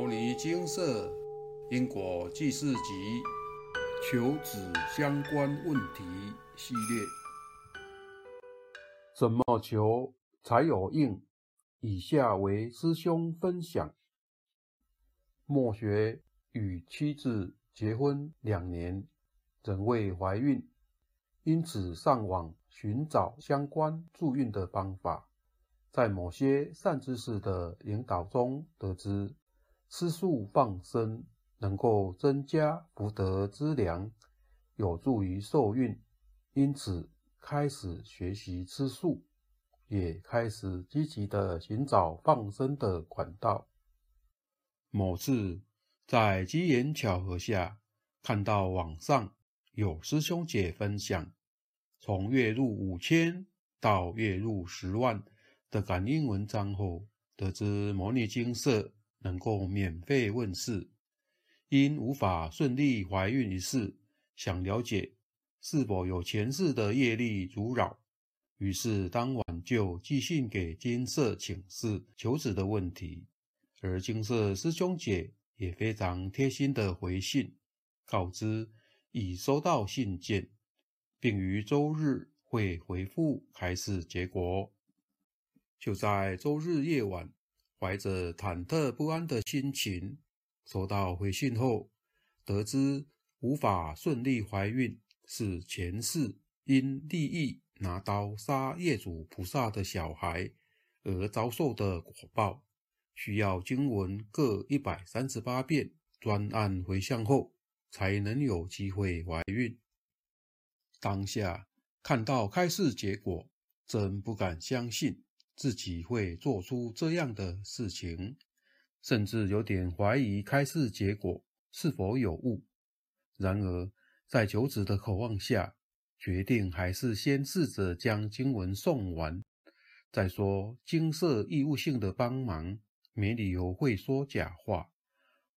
摩尼金色因果记事集求子相关问题系列，怎么求才有应？以下为师兄分享。莫学与妻子结婚两年，仍未怀孕，因此上网寻找相关助孕的方法。在某些善知识的引导中，得知吃素放生能够增加福德资粮，有助于受孕，因此开始学习吃素，也开始积极的寻找放生的管道。某次在机缘巧合下，看到网上有师兄姐分享，从月入五千到月入十万。的感应文章后，得知摩尼金色能够免费问世，因无法顺利怀孕一事，想了解是否有前世的业力阻扰，于是当晚就寄信给金色请示求子的问题，而金色师兄姐也非常贴心的回信，告知已收到信件，并于周日会回复开示结果。就在周日夜晚，怀着忐忑不安的心情收到回信后，得知无法顺利怀孕是前世因利益拿刀杀业主菩萨的小孩而遭受的果报，需要经文各一百三十八遍专案回向后，才能有机会怀孕。当下看到开示结果，真不敢相信。自己会做出这样的事情，甚至有点怀疑开示结果是否有误。然而，在九子的渴望下，决定还是先试着将经文诵完再说。金色义务性的帮忙，没理由会说假话。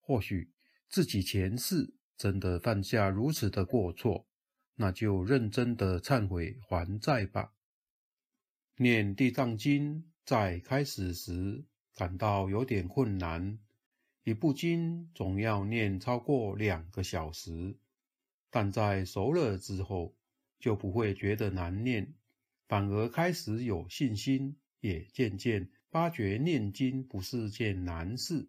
或许自己前世真的犯下如此的过错，那就认真的忏悔还债吧。念地藏经在开始时感到有点困难，一部经总要念超过两个小时，但在熟了之后就不会觉得难念，反而开始有信心，也渐渐发觉念经不是件难事，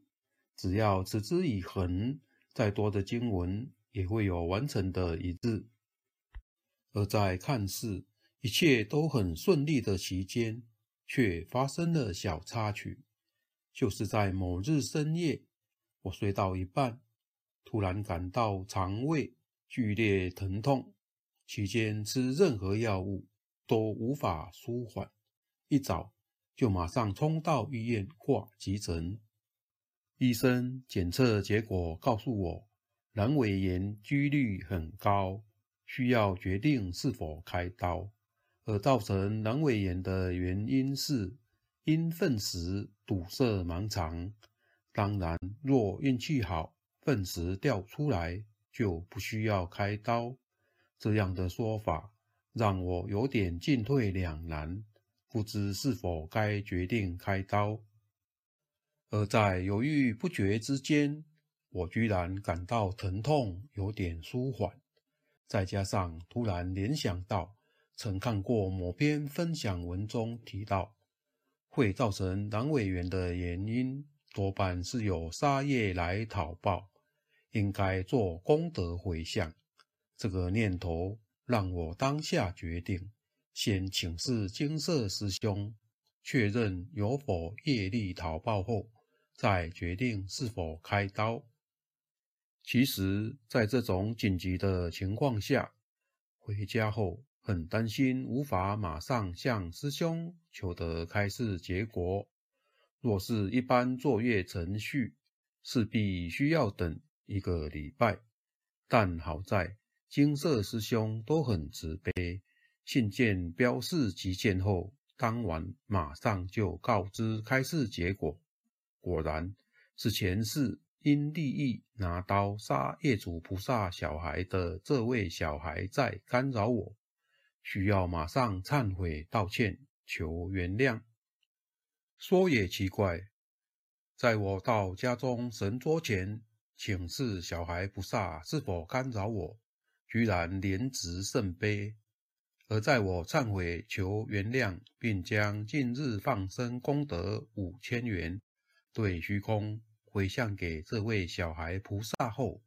只要持之以恒，再多的经文也会有完成的一日。而在看似。一切都很顺利的期间，却发生了小插曲。就是在某日深夜，我睡到一半，突然感到肠胃剧烈疼痛，期间吃任何药物都无法舒缓。一早就马上冲到医院挂急诊，医生检测结果告诉我，阑尾炎几率很高，需要决定是否开刀。而造成阑尾炎的原因是因粪石堵塞盲肠。当然，若运气好，粪石掉出来就不需要开刀。这样的说法让我有点进退两难，不知是否该决定开刀。而在犹豫不决之间，我居然感到疼痛有点舒缓，再加上突然联想到。曾看过某篇分享文中提到，会造成阑尾炎的原因多半是有杀业来讨报，应该做功德回向。这个念头让我当下决定，先请示金色师兄确认有否业力讨报后，再决定是否开刀。其实，在这种紧急的情况下，回家后。很担心无法马上向师兄求得开示结果。若是一般作业程序，势必需要等一个礼拜。但好在金色师兄都很慈悲，信件标示急件后，当晚马上就告知开示结果。果然是前世因利益拿刀杀业主菩萨小孩的这位小孩在干扰我。需要马上忏悔道歉，求原谅。说也奇怪，在我到家中神桌前请示小孩菩萨是否干扰我，居然连执圣杯；而在我忏悔求原谅，并将近日放生功德五千元对虚空回向给这位小孩菩萨后，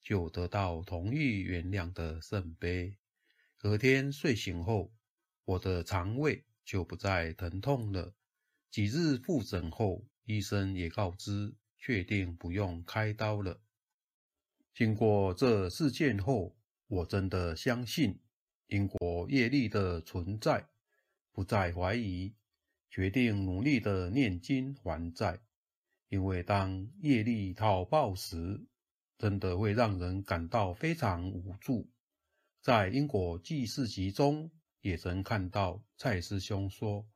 就得到同意原谅的圣杯。隔天睡醒后，我的肠胃就不再疼痛了。几日复诊后，医生也告知确定不用开刀了。经过这事件后，我真的相信因果业力的存在，不再怀疑，决定努力的念经还债。因为当业力讨报时，真的会让人感到非常无助。在因果记事集中，也曾看到蔡师兄说。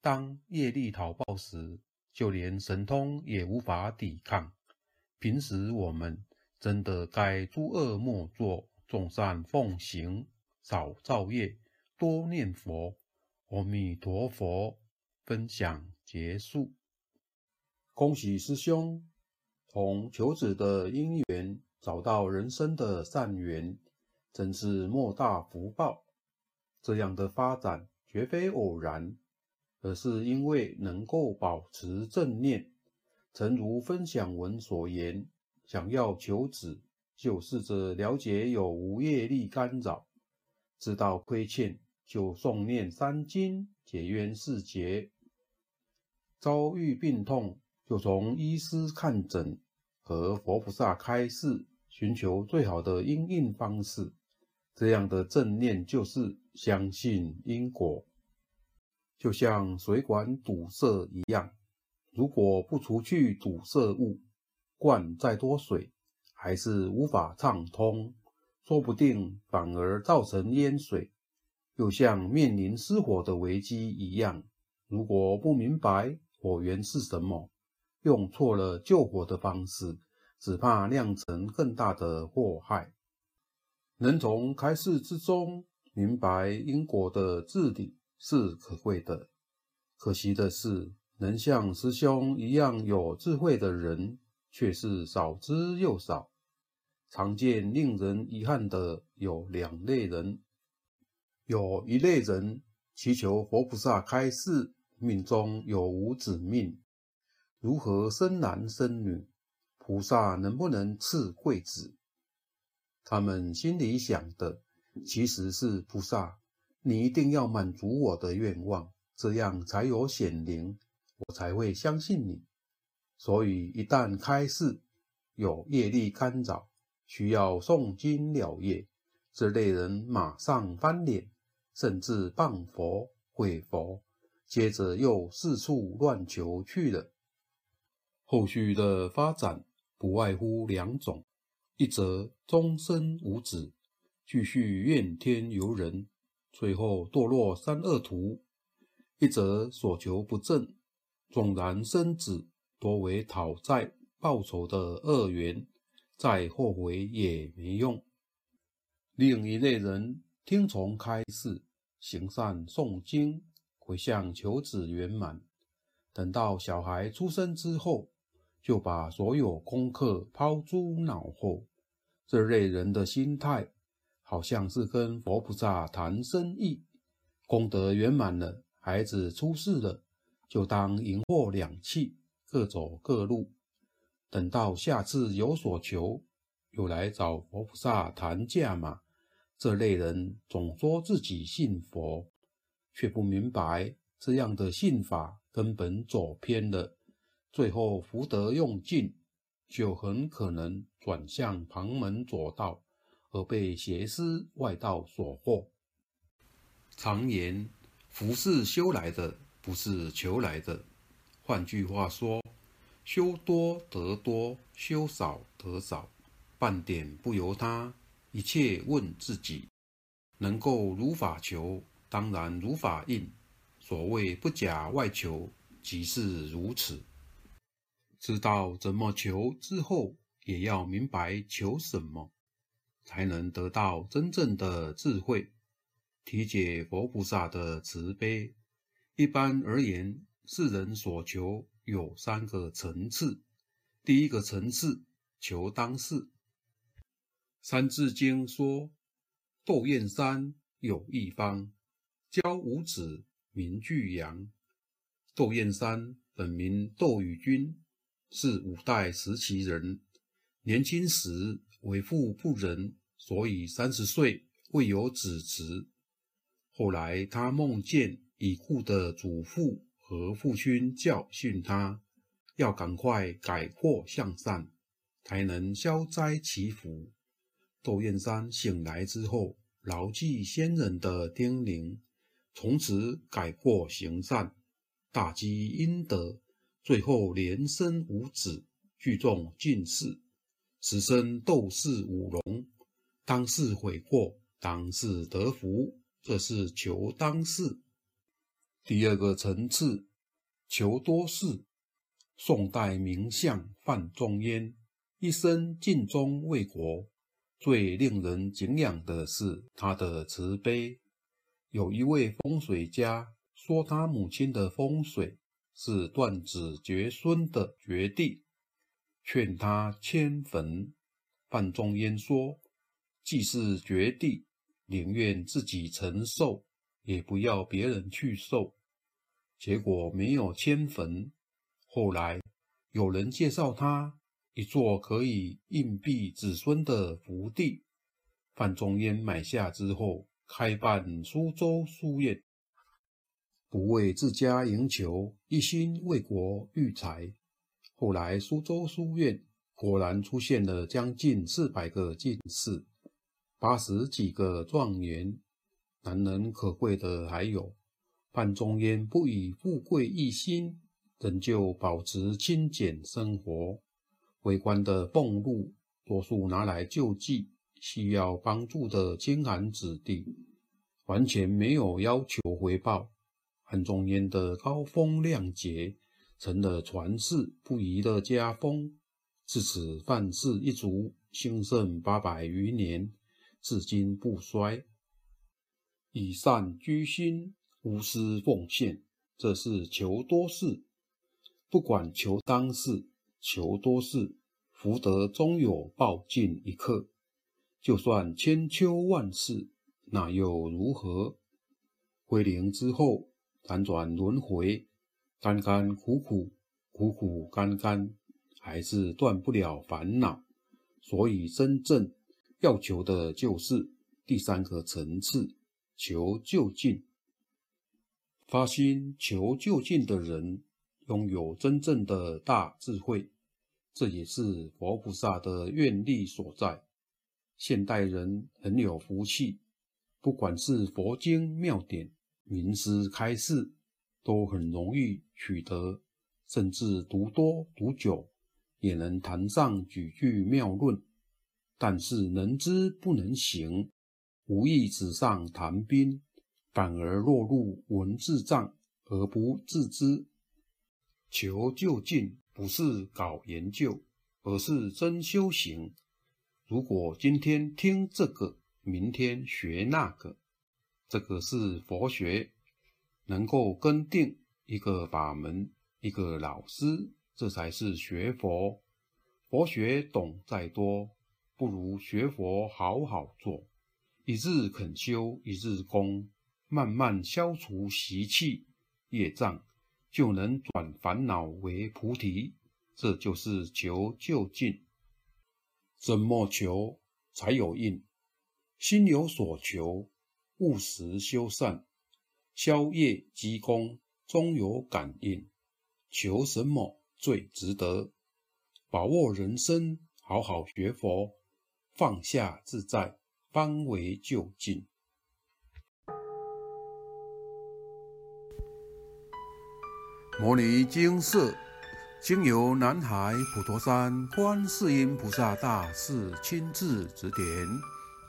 当业力讨报时，就连神通也无法抵抗。平时我们真的该诸恶莫作，众善奉行，少造业，多念佛。阿弥陀佛。分享结束。恭喜师兄从求子的因缘找到人生的善缘，真是莫大福报。这样的发展绝非偶然。而是因为能够保持正念，诚如分享文所言，想要求子，就试着了解有无业力干扰，知道亏欠就诵念三经解冤释结。遭遇病痛就从医师看诊和佛菩萨开示，寻求最好的应应方式。这样的正念就是相信因果。就像水管堵塞一样，如果不除去堵塞物，灌再多水还是无法畅通，说不定反而造成淹水。又像面临失火的危机一样，如果不明白火源是什么，用错了救火的方式，只怕酿成更大的祸害。能从开示之中明白因果的治理。是可贵的，可惜的是，能像师兄一样有智慧的人却是少之又少。常见令人遗憾的有两类人：有一类人祈求佛菩萨开示，命中有无子命，如何生男生女，菩萨能不能赐贵子？他们心里想的其实是菩萨。你一定要满足我的愿望，这样才有显灵，我才会相信你。所以一旦开示有业力干扰，需要诵经了业，这类人马上翻脸，甚至谤佛毁佛，接着又四处乱求去了。后续的发展不外乎两种：一则终身无子，继续怨天尤人。最后堕落三恶途，一则所求不正，纵然生子，多为讨债报仇的恶缘，再后悔也没用。另一类人听从开示，行善诵经，回向求子圆满，等到小孩出生之后，就把所有功课抛诸脑后。这类人的心态。好像是跟佛菩萨谈生意，功德圆满了，孩子出世了，就当银货两讫，各走各路。等到下次有所求，又来找佛菩萨谈价码。这类人总说自己信佛，却不明白这样的信法根本走偏了，最后福德用尽，就很可能转向旁门左道。而被邪师外道所惑。常言，福是修来的，不是求来的。换句话说，修多得多，修少得少，半点不由他，一切问自己。能够如法求，当然如法应。所谓不假外求，即是如此。知道怎么求之后，也要明白求什么。才能得到真正的智慧，体解佛菩萨的慈悲。一般而言，世人所求有三个层次。第一个层次，求当事。《三字经》说：“窦燕山有一方，教五子，名俱扬。”窦燕山本名窦宇君，是五代时期人。年轻时为父不仁，所以三十岁未有子侄。后来他梦见已故的祖父和父亲教训他，要赶快改过向善，才能消灾祈福。窦燕山醒来之后，牢记先人的叮咛，从此改过行善。大积阴德，最后连生五子，聚众进士，此生斗士五龙。当世悔过，当世得福，这是求当世。第二个层次，求多事。宋代名相范仲淹，一生尽忠为国，最令人敬仰的是他的慈悲。有一位风水家。说他母亲的风水是断子绝孙的绝地，劝他迁坟。范仲淹说：“既是绝地，宁愿自己承受，也不要别人去受。”结果没有迁坟。后来有人介绍他一座可以荫庇子孙的福地，范仲淹买下之后，开办苏州书院。不为自家赢求，一心为国育才。后来苏州书院果然出现了将近四百个进士，八十几个状元。难能可贵的还有，范仲淹不以富贵一心，仍旧保持清简生活。为官的俸禄多数拿来救济需要帮助的清寒子弟，完全没有要求回报。范仲淹的高风亮节成了传世不移的家风，自此范氏一族兴盛八百余年，至今不衰。以善居心，无私奉献，这是求多事。不管求当世，求多事，福德终有报尽一刻。就算千秋万世，那又如何？归零之后。辗转轮回，甘甘苦苦，苦苦干干，还是断不了烦恼。所以，真正要求的就是第三个层次，求就近。发心求就近的人，拥有真正的大智慧，这也是佛菩萨的愿力所在。现代人很有福气，不管是佛经妙典。名师开示都很容易取得，甚至读多读久也能谈上几句妙论。但是能知不能行，无意纸上谈兵，反而落入文字障而不自知。求就近不是搞研究，而是真修行。如果今天听这个，明天学那个。这个是佛学，能够跟定一个法门、一个老师，这才是学佛。佛学懂再多，不如学佛好好做，一日肯修一日功，慢慢消除习气业障，就能转烦恼为菩提。这就是求就近。怎么求才有应？心有所求。务实修善，消业积功，终有感应。求什么最值得？把握人生，好好学佛，放下自在，方为就近。摩尼经色，经由南海普陀山观世音菩萨大士亲自指点。